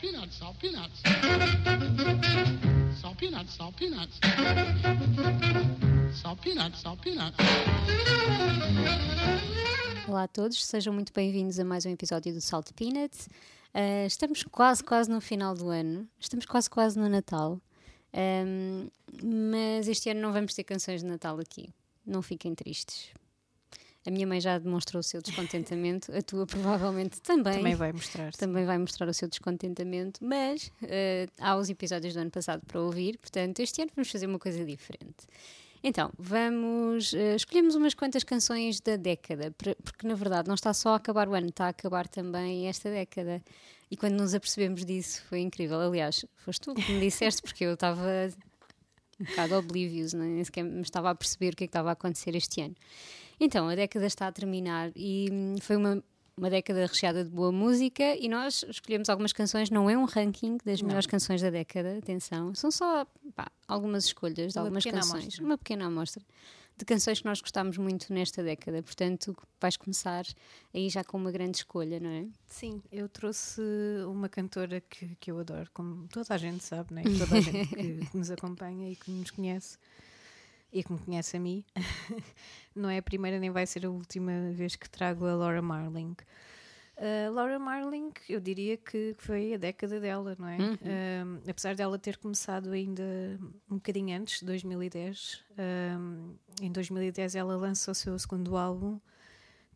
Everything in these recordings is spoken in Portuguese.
peanuts, salt peanuts. Salt peanuts, salt peanuts. Salt peanuts, salt peanuts. Olá a todos, sejam muito bem-vindos a mais um episódio do Salt Peanuts. Uh, estamos quase, quase no final do ano, estamos quase, quase no Natal, um, mas este ano não vamos ter canções de Natal aqui. Não fiquem tristes. A minha mãe já demonstrou o seu descontentamento, a tua provavelmente também. Também vai mostrar. Também vai mostrar o seu descontentamento, mas uh, há os episódios do ano passado para ouvir, portanto, este ano vamos fazer uma coisa diferente. Então, vamos. Uh, escolhemos umas quantas canções da década, porque na verdade não está só a acabar o ano, está a acabar também esta década. E quando nos apercebemos disso foi incrível. Aliás, foste tu que me disseste, porque eu estava um bocado oblivious, é? nem sequer me estava a perceber o que, é que estava a acontecer este ano. Então, a década está a terminar e hum, foi uma, uma década recheada de boa música e nós escolhemos algumas canções, não é um ranking das não. melhores canções da década, atenção, são só pá, algumas escolhas de uma algumas canções, amostra. uma pequena amostra de canções que nós gostámos muito nesta década, portanto vais começar aí já com uma grande escolha, não é? Sim, eu trouxe uma cantora que, que eu adoro, como toda a gente sabe, né? toda a gente que, que nos acompanha e que nos conhece e que me conhece a mim, não é a primeira nem vai ser a última vez que trago a Laura Marling. Uh, Laura Marling, eu diria que foi a década dela, não é? Uhum. Uh, apesar dela ter começado ainda um bocadinho antes, 2010. Uh, em 2010 ela lançou o seu segundo álbum,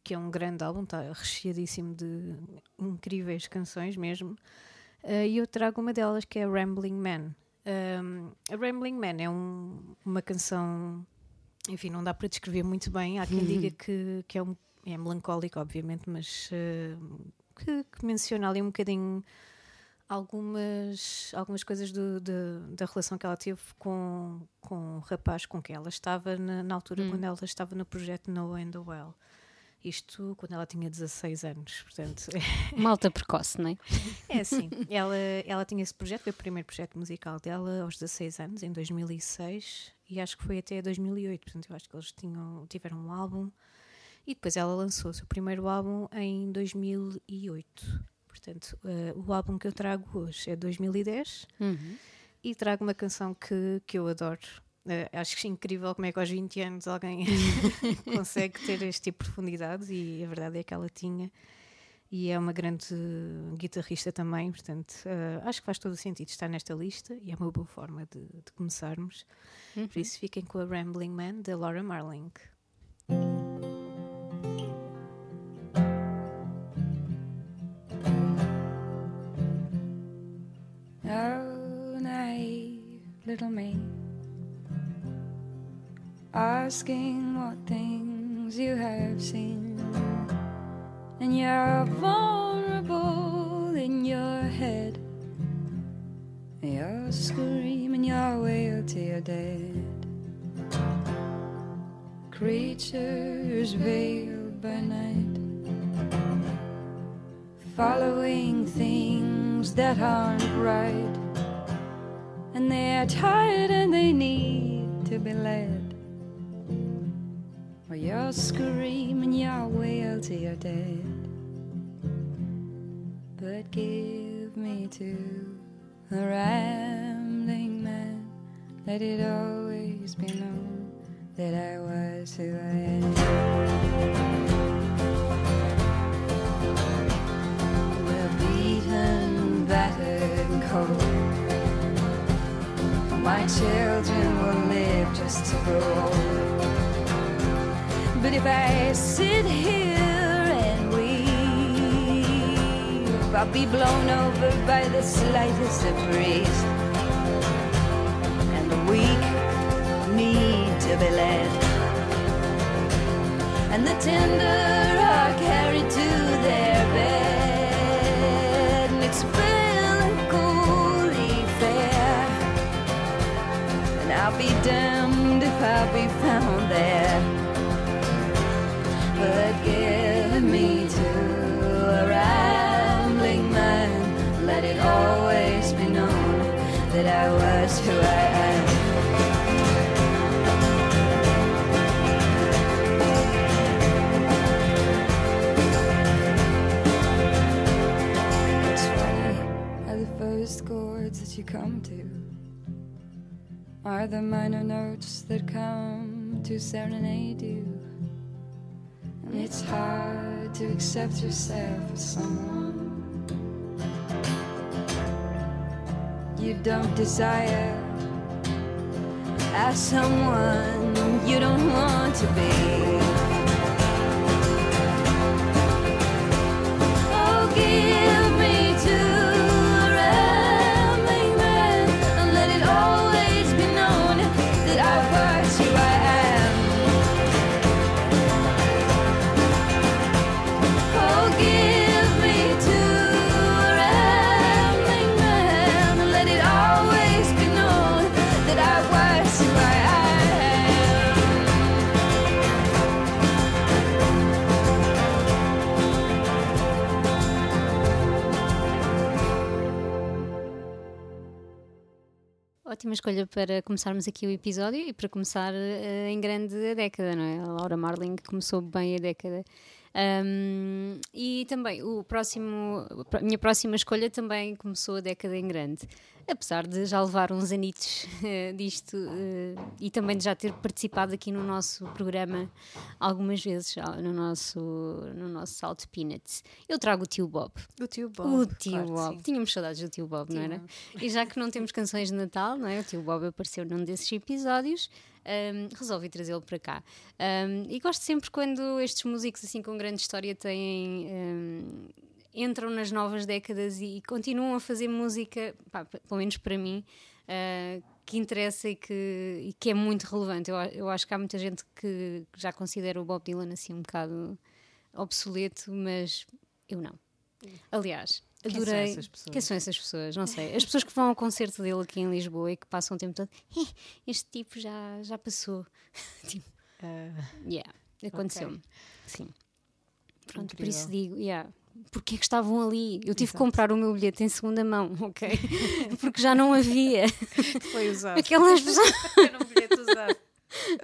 que é um grande álbum, está recheadíssimo de incríveis canções mesmo. E eu trago uma delas que é Rambling Man. Um, a Rambling Man é um, uma canção, enfim, não dá para descrever muito bem. Há quem uhum. diga que, que é, um, é melancólico, obviamente, mas uh, que, que, menciona ali um bocadinho algumas, algumas coisas do, de, da relação que ela teve com, com o rapaz com quem ela estava na, na altura, uhum. quando ela estava no projeto No and the Well. Isto quando ela tinha 16 anos, portanto. Malta precoce, não é? É assim. Ela, ela tinha esse projeto, foi o primeiro projeto musical dela aos 16 anos, em 2006, e acho que foi até 2008. Portanto, eu acho que eles tinham, tiveram um álbum. E depois ela lançou o seu primeiro álbum em 2008. Portanto, uh, o álbum que eu trago hoje é 2010 uhum. e trago uma canção que, que eu adoro, Uh, acho que é incrível como é que aos 20 anos alguém consegue ter este tipo de profundidade e a verdade é que ela tinha e é uma grande guitarrista também, portanto uh, acho que faz todo o sentido estar nesta lista e é uma boa forma de, de começarmos. Uhum. Por isso fiquem com a Rambling Man da Laura Marling. Oh, naive little me. Asking what things you have seen. And you're vulnerable in your head. You're screaming your way to your dead. Creatures veiled by night, following things that aren't right. And they're tired and they need to be led. Or you're screaming your wail to your dead. But give me to a rambling man. Let it always be known that I was who I am. We're beaten, battered, and cold. My children will live just to grow. But if I sit here and weep, I'll be blown over by the slightest breeze. And the weak need to be led. And the tender you come to are the minor notes that come to serenade you. And it's hard to accept yourself as someone you don't desire, as someone you don't want to be. Ótima escolha para começarmos aqui o episódio e para começar eh, em grande a década, não é? A Laura Marling começou bem a década. Ahm, e também o próximo, a minha próxima escolha também começou a década em grande, apesar de já levar uns anitos eh, disto eh, e também de já ter participado aqui no nosso programa algumas vezes, já no nosso, no nosso Salt Peanuts. Eu trago o tio Bob. O tio Bob. O tio claro Bob. sim. Tínhamos saudades do tio Bob, não era? E já que não temos canções de Natal, não é? O tio Bob apareceu num desses episódios. hum, resolvi trazê-lo para cá. Hum, e gosto sempre quando estes músicos, assim, com grande história, têm. hum, entram nas novas décadas e continuam a fazer música, pá, pelo menos para mim, ah, que interessa e que, e que é muito relevante. Eu, eu acho que há muita gente que já considera o Bob Dylan assim um bocado obsoleto, mas eu não. Aliás, Quem são adorei. essas pessoas? Quem são essas pessoas? Não sei. As pessoas que vão ao concerto dele aqui em Lisboa e que passam o tempo todo. "Eh, Este tipo já, já passou. tipo, Ah, yeah, aconteceu-me. Sim. Pronto, por Incrível. isso digo, yeah. Porque é que estavam ali? Eu tive que Exato. comprar o meu bilhete em segunda mão, ok? Porque já não havia. foi usado. Aquelas pessoas. Era um bilhete usado.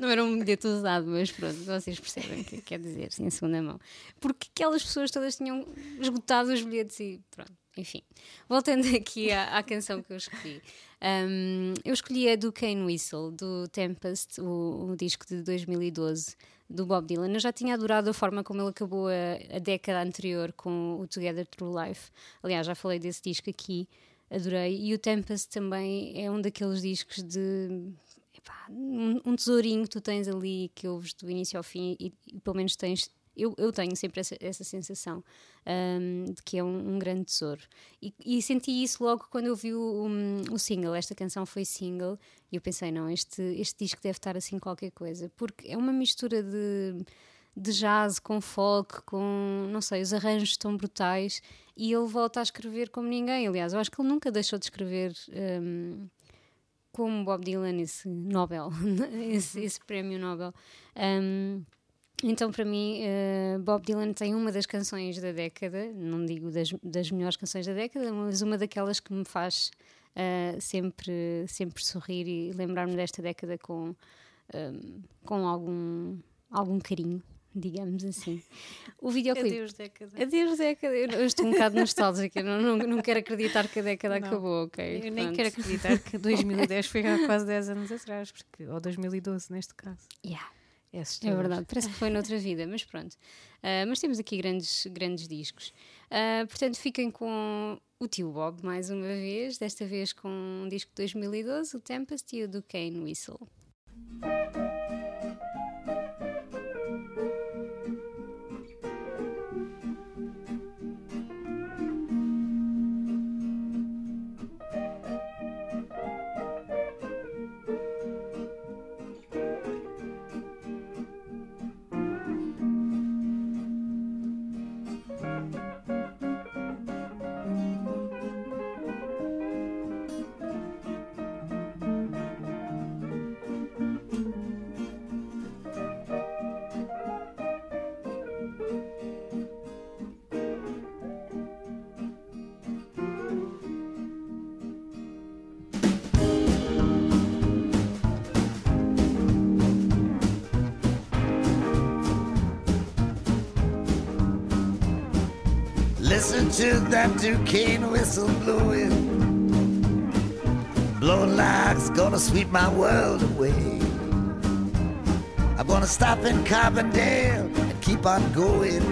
Não era um bilhete usado, mas pronto, vocês percebem o que quer dizer, sim, em segunda mão. Porque aquelas pessoas todas tinham esgotado os bilhetes e pronto, enfim. Voltando aqui à, à canção que eu escolhi. Um, eu escolhi a do Kane Whistle, do Tempest, o, o disco de 2012 do Bob Dylan. Eu já tinha adorado a forma como ele acabou a, a década anterior com o Together Through Life. Aliás, já falei desse disco aqui, adorei. E o Tempest também é um daqueles discos de epá, um, um tesourinho que tu tens ali que ouves do início ao fim e, e pelo menos tens. Eu, eu tenho sempre essa, essa sensação hum, de que é um, um grande tesouro. E, e senti isso logo quando eu vi o, um, o single. Esta canção foi single e eu pensei: não, este, este disco deve estar assim qualquer coisa, porque é uma mistura de, de jazz com folk, com não sei, os arranjos estão brutais e ele volta a escrever como ninguém. Aliás, eu acho que ele nunca deixou de escrever. hum, como Bob Dylan, esse Nobel, esse, esse prémio Nobel. Um, então, para mim, eh, Bob Dylan tem uma das canções da década, não digo das, das melhores canções da década, mas uma daquelas que me faz eh, sempre, sempre sorrir e lembrar-me desta década com, um, com algum, algum carinho, digamos assim. O videoclipe. Adeus, década. Adeus, década. Eu eu estou um bocado nostálgica, não, não, não quero acreditar que a década Não. acabou, ok? Eu nem quero acreditar que 2010 foi há quase 10 anos atrás, porque, ou 2012 neste caso. Yeah. É, É verdade, parece que foi noutra vida, mas pronto. Ah, mas temos aqui grandes, grandes discos. Ah, portanto, fiquem com o tio Bob mais uma vez, desta vez com um disco de 2012, o Tempest e o do Kane Whistle. Listen to that Duquesne whistle blowing. Blowing like it's gonna sweep my world away. I'm gonna stop in Carbondale and keep on going.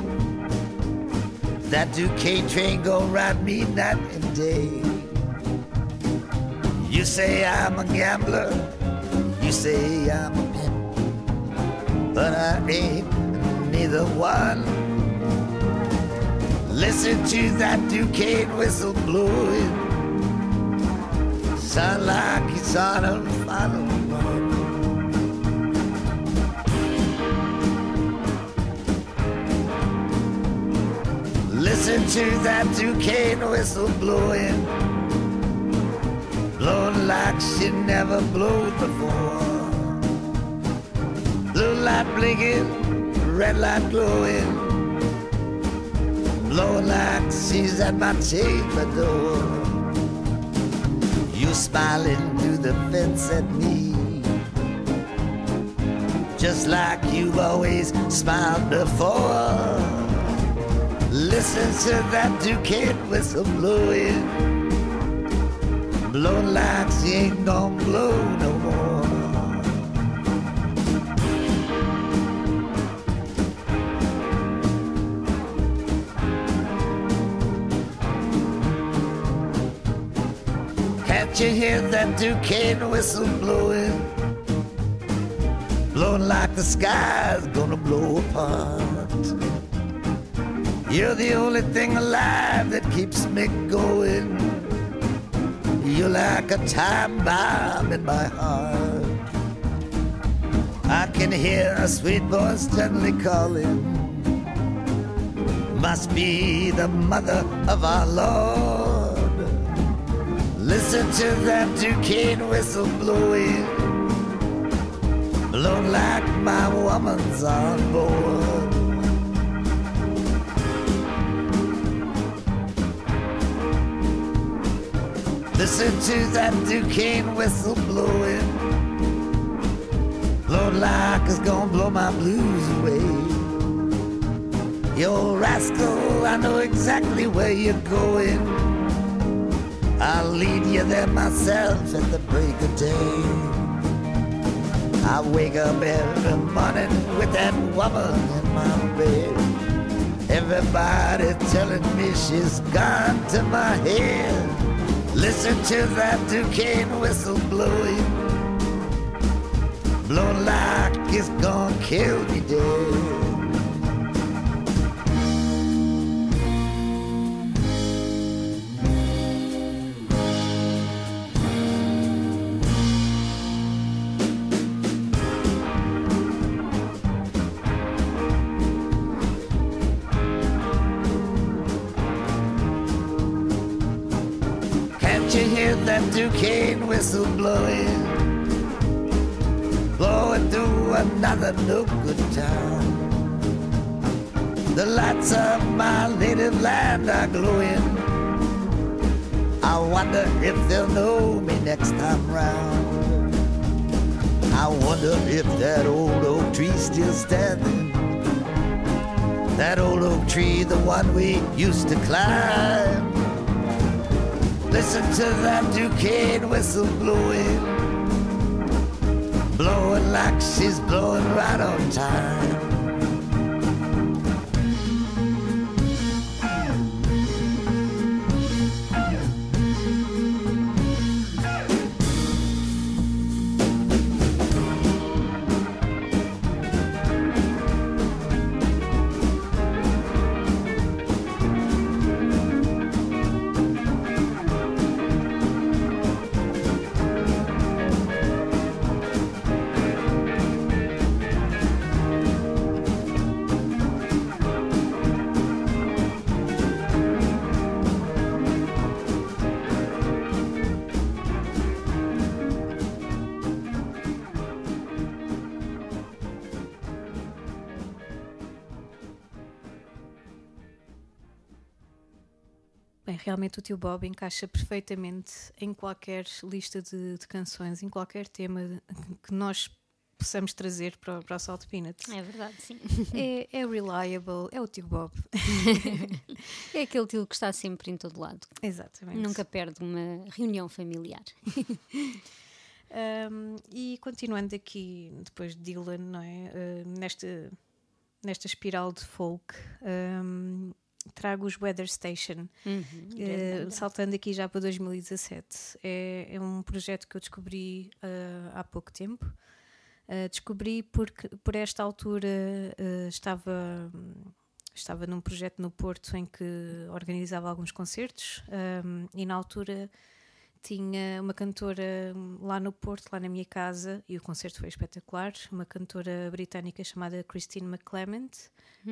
That Duquesne train gonna ride me night and day. You say I'm a gambler, you say I'm a pimp, but I ain't neither one. Listen to that Duquesne whistle blowing, sound like it's on a final run. Listen to that Duquesne whistle blowing, blowing like she never blew before. Blue light blinking, red light glowing, like she's at my chamber door. You're smiling through the fence at me, just like you've always smiled before. Listen to that Duquesne whistle blowing, blowing like she ain't gonna blow no more. You hear that Duquesne whistle blowing? Blowing like the sky's gonna blow apart. You're the only thing alive that keeps me going. You're like a time bomb in my heart. I can hear a sweet voice gently calling. Must be the mother of our Lord. Listen to that Duquesne whistle blowing. Blowing like my woman's on board. Listen to that Duquesne whistle blowing. Blowing like it's gonna blow my blues away. Old rascal, I know exactly where you're going. I'll lead you there myself at the break of day. I wake up every morning with that woman in my bed. Everybody telling me she's gone to my head. Listen to that Duquesne whistle blowing, blowing like it's gonna kill me dead. Duquesne whistle blowing? Blowing through another no good town. The lights of my native land are glowing. I wonder if they'll know me next time round. I wonder if that old oak tree's still standing. That old oak tree, the one we used to climb. Listen to that Duquesne whistle blowing, blowing like she's blowing right on time. Realmente o tio Bob encaixa perfeitamente em qualquer lista de, de canções, em qualquer tema que nós possamos trazer para, o- para o Salt Peanuts. É verdade, sim. É, é reliable, é o tio Bob. É aquele tio que está sempre em todo lado. Exatamente. Nunca perde uma reunião familiar. Um, e continuando aqui, depois de Dylan, não é? Uh, nesta, nesta espiral de folk, um, trago os Weather Station. Uhum, Uh, saltando aqui já para 2017. É, é um projeto que eu descobri uh, há pouco tempo. Uh, descobri porque por esta altura estava, estava num projeto no Porto em que organizava alguns concertos um, e na altura tinha uma cantora lá no Porto, lá na minha casa, e o concerto foi espetacular. Uma cantora britânica chamada Christine McClement.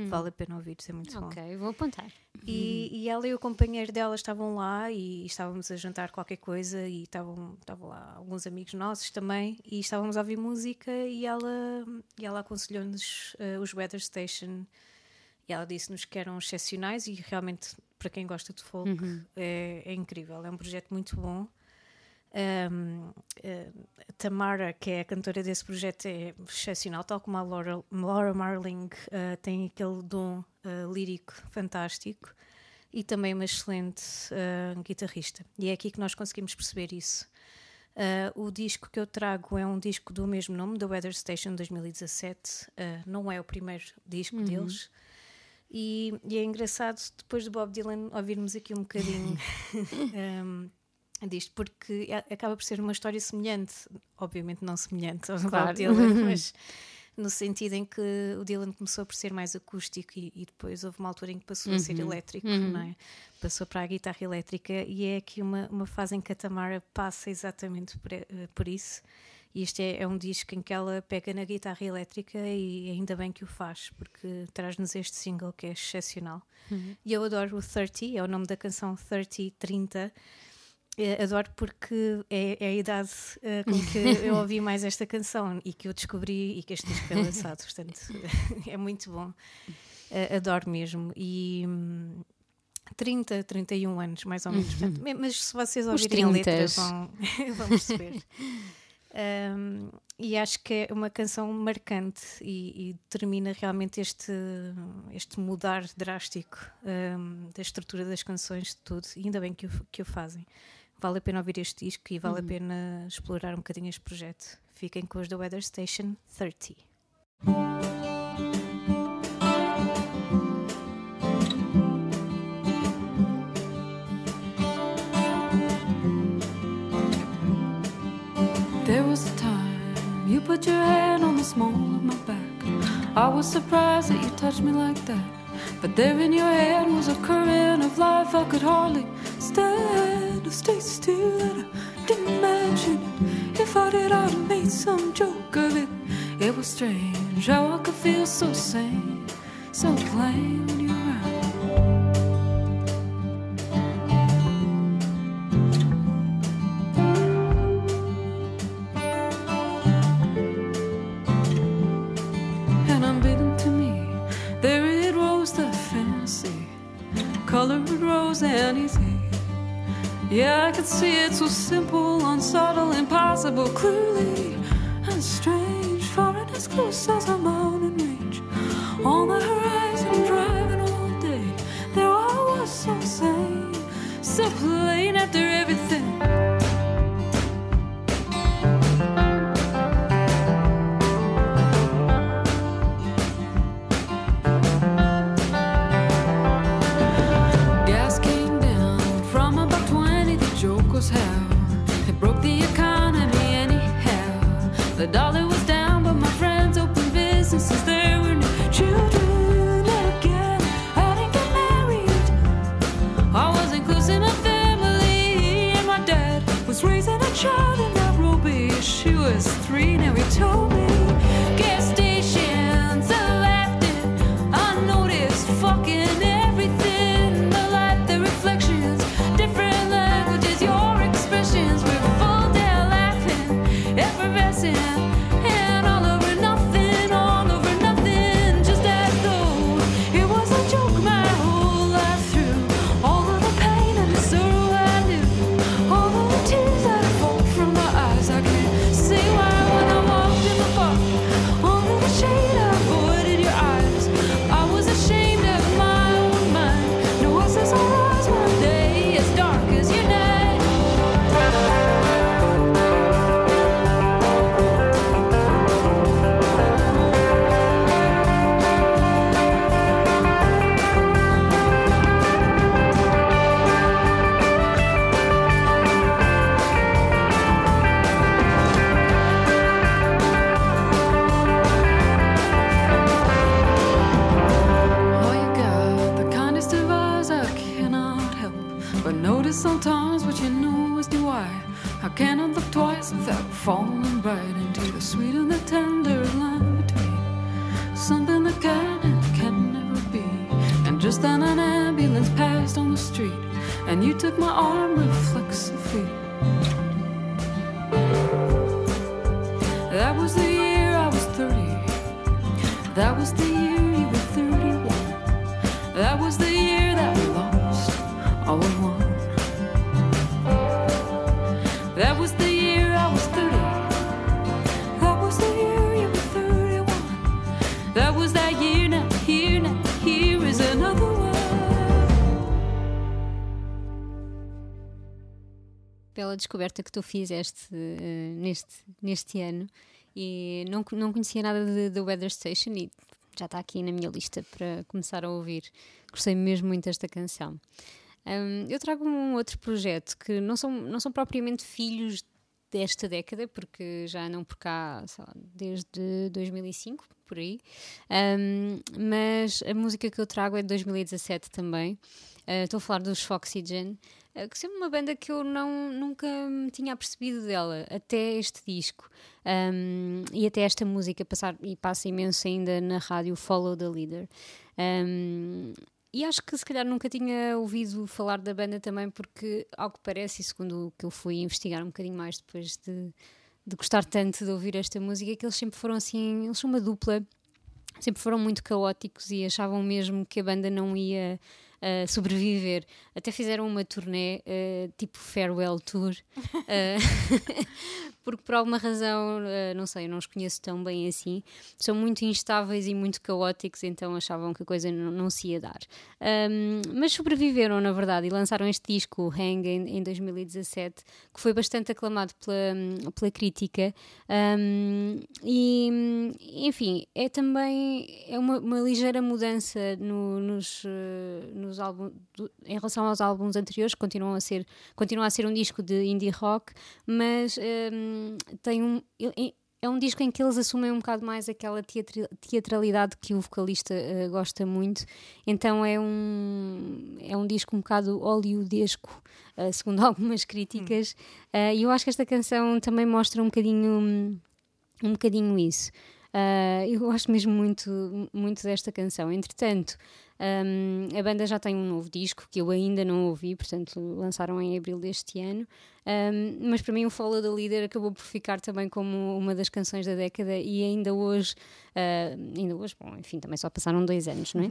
Vale a pena ouvir, é muito bom. Ok, vou apontar. E, e ela e o companheiro dela estavam lá e estávamos a jantar qualquer coisa e estavam, estavam lá alguns amigos nossos também e estávamos a ouvir música e ela, e ela aconselhou-nos eh, os Weather Station e ela disse-nos que eram excepcionais e realmente para quem gosta de folk é, é incrível, é um projeto muito bom. Um, eh, a Tamara, que é a cantora desse projeto, é excepcional, tal como a Laura, Laura Marling, eh, tem aquele dom eh, lírico fantástico e também uma excelente eh, guitarrista. E é aqui que nós conseguimos perceber isso. O disco que eu trago é um disco do mesmo nome, da Weather Station 2017. Eh, não é o primeiro disco deles. E, e é engraçado, depois de Bob Dylan, ouvirmos aqui um bocadinho um, disto, porque a- acaba por ser uma história semelhante, obviamente não semelhante ao Claro. Dylan, mas no sentido em que o Dylan começou por ser mais acústico e, e depois houve uma altura em que passou a ser elétrico, não é? Passou para a guitarra elétrica e é aqui uma, uma fase em que a Tamara passa exatamente por, eh, por isso. E este é, é um disco em que ela pega na guitarra elétrica e ainda bem que o faz, porque traz-nos este single que é excepcional. E eu adoro o 30, é o nome da canção 30, 30. Eh, adoro porque é, é a idade eh, com que eu ouvi mais esta canção e que eu descobri e que este disco foi lançado, portanto é muito bom. Eh, adoro mesmo. E hum, 30, 31 anos, mais ou menos. Portanto, mas se vocês ouvirem a letra, vão, vão perceber. Um, e acho que é uma canção marcante e, e termina realmente este, este mudar drástico um, da estrutura das canções, de tudo. E ainda bem que o, que o fazem. Vale a pena ouvir este disco e vale a pena explorar um bocadinho este projeto. Fiquem com os da Weather Station 30. There was a time you put your hand on the small of my back. I was surprised that you touched me like that. But there in your hand was a current of life I could hardly stand or stay still. And I didn't imagine it. If I did, I'd have made some joke of it. It was strange how I could feel so sane, so plain see it so simple, unsubtle, impossible, clearly and strange, far and as But notice sometimes what you know is do I. I cannot look twice without falling right into the sweet and the tender line between something that can and can never be. And just then an ambulance passed on the street, and you took my arm reflexively. That was the year I was 30. That was the year Bela descoberta que tu fizeste eh, neste, neste ano e não, não conhecia nada da Weather Station e já está aqui na minha lista para começar a ouvir. Gostei mesmo muito desta canção. Hum, eu trago um outro projeto que não são, não são propriamente filhos desta década, porque já andam por cá lá, desde 2005, por aí. Hum, mas a música que eu trago é de 2017 também. Uh, Estou a falar dos Foxygen, uh, que sempre uma banda que eu não, nunca me tinha apercebido dela, até este disco. Um, e até esta música passar, e passa imenso ainda na rádio Follow the Leader. Um, e acho que se calhar nunca tinha ouvido falar da banda também, porque, ao que parece, e segundo o que eu fui investigar um bocadinho mais depois de, de gostar tanto de ouvir esta música, é que eles sempre foram assim, eles são uma dupla, sempre foram muito caóticos e achavam mesmo que a banda não ia uh, sobreviver. Até fizeram uma turnê uh, tipo farewell tour, uh, porque por alguma razão, uh, não sei, eu não os conheço tão bem assim, são muito instáveis e muito caóticos, então achavam que a coisa não, não se ia dar. Um, mas sobreviveram, na verdade, e lançaram este disco, Hang, em, em 2017, que foi bastante aclamado pela, pela crítica. Um, e, enfim, é também é uma, uma ligeira mudança no, nos, uh, nos álbuns, do- em relação aos álbuns anteriores, continuam a ser, continua a ser um disco de indie rock, mas um, tem um. é- um disco em que eles assumem um bocado mais aquela teatralidade que o vocalista uh, gosta muito, então é um, é um disco um bocado hollywoodesco, uh, segundo algumas críticas, Uh, e eu acho que esta canção também mostra um bocadinho, um bocadinho isso. Uh, eu gosto mesmo muito, muito desta canção. Entretanto, um, a banda já tem um novo disco que eu ainda não ouvi, portanto, lançaram em abril deste ano. Um, mas para mim, o Follow the Leader acabou por ficar também como uma das canções da década e ainda hoje, uh, ainda hoje, bom, enfim, também só passaram dois anos, não é?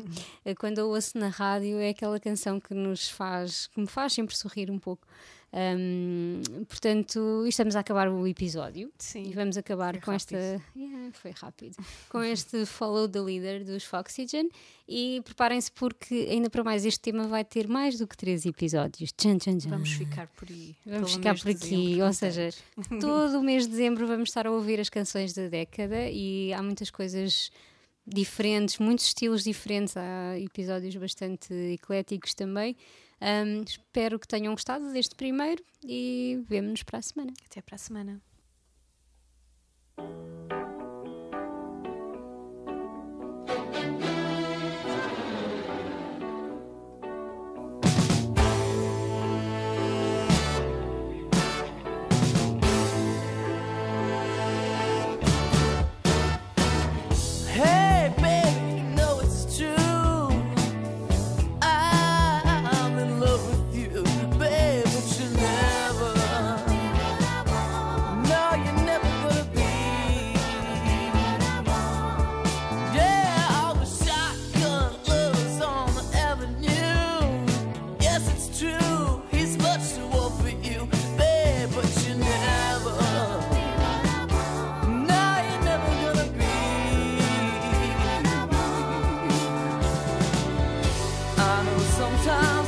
Uh, Quando eu ouço na rádio, é aquela canção que nos faz, que me faz sempre sorrir um pouco. Um, portanto, estamos a acabar o episódio. Sim. E vamos acabar com esta. Yeah, foi rápido. com este Follow the Leader dos Foxygen. E preparem-se porque, ainda para mais, este tema vai ter mais do que três episódios. Tchan, tchan, tchan. Vamos ficar por aí. Vamos ficar por aqui, ou seja, todo o mês de dezembro vamos estar a ouvir as canções da década e há muitas coisas diferentes, muitos estilos diferentes, há episódios bastante ecléticos também. Um, espero que tenham gostado deste primeiro e vemo-nos para a semana. Até para a semana. Know sometimes